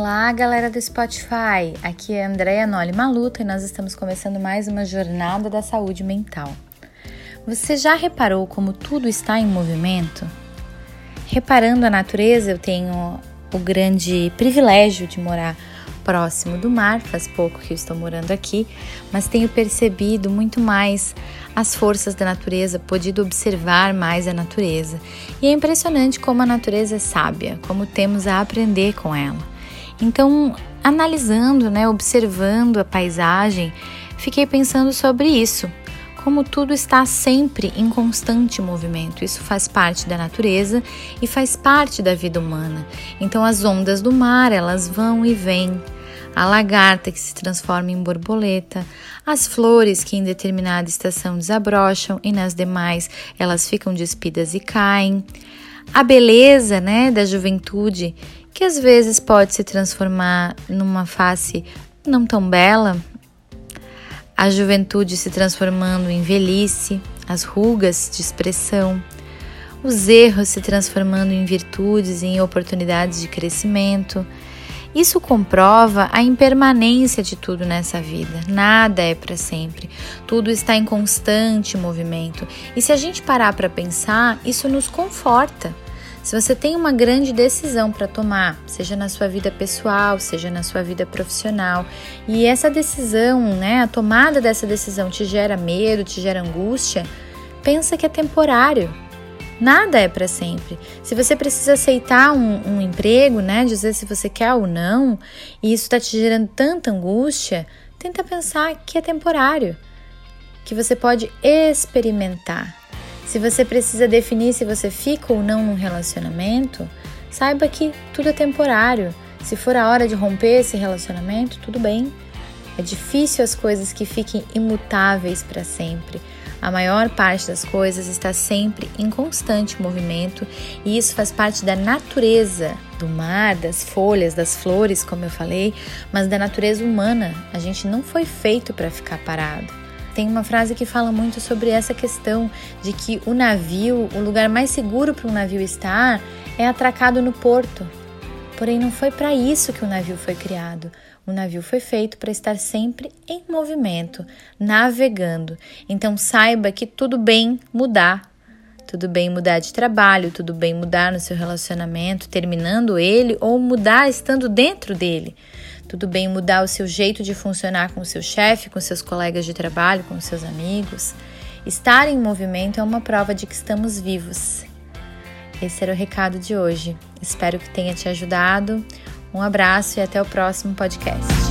Olá, galera do Spotify! Aqui é Andréa Noli Maluta e nós estamos começando mais uma jornada da saúde mental. Você já reparou como tudo está em movimento? Reparando a natureza, eu tenho o grande privilégio de morar próximo do mar, faz pouco que eu estou morando aqui, mas tenho percebido muito mais as forças da natureza, podido observar mais a natureza. E é impressionante como a natureza é sábia, como temos a aprender com ela. Então, analisando, né, observando a paisagem, fiquei pensando sobre isso. Como tudo está sempre em constante movimento, isso faz parte da natureza e faz parte da vida humana. Então, as ondas do mar elas vão e vêm, a lagarta que se transforma em borboleta, as flores que em determinada estação desabrocham e nas demais elas ficam despidas e caem, a beleza, né, da juventude que às vezes pode se transformar numa face não tão bela, a juventude se transformando em velhice, as rugas de expressão, os erros se transformando em virtudes e em oportunidades de crescimento. Isso comprova a impermanência de tudo nessa vida. Nada é para sempre. Tudo está em constante movimento. E se a gente parar para pensar, isso nos conforta. Se você tem uma grande decisão para tomar, seja na sua vida pessoal, seja na sua vida profissional, e essa decisão, né, a tomada dessa decisão te gera medo, te gera angústia, pensa que é temporário. Nada é para sempre. Se você precisa aceitar um, um, emprego, né, dizer se você quer ou não, e isso está te gerando tanta angústia, tenta pensar que é temporário, que você pode experimentar. Se você precisa definir se você fica ou não num relacionamento, saiba que tudo é temporário. Se for a hora de romper esse relacionamento, tudo bem. É difícil as coisas que fiquem imutáveis para sempre. A maior parte das coisas está sempre em constante movimento e isso faz parte da natureza do mar, das folhas, das flores, como eu falei, mas da natureza humana. A gente não foi feito para ficar parado. Tem uma frase que fala muito sobre essa questão de que o navio, o lugar mais seguro para um navio estar é atracado no porto. Porém, não foi para isso que o navio foi criado. O navio foi feito para estar sempre em movimento, navegando. Então, saiba que tudo bem mudar. Tudo bem mudar de trabalho, tudo bem mudar no seu relacionamento, terminando ele ou mudar estando dentro dele. Tudo bem mudar o seu jeito de funcionar com o seu chefe, com seus colegas de trabalho, com seus amigos. Estar em movimento é uma prova de que estamos vivos. Esse era o recado de hoje. Espero que tenha te ajudado. Um abraço e até o próximo podcast.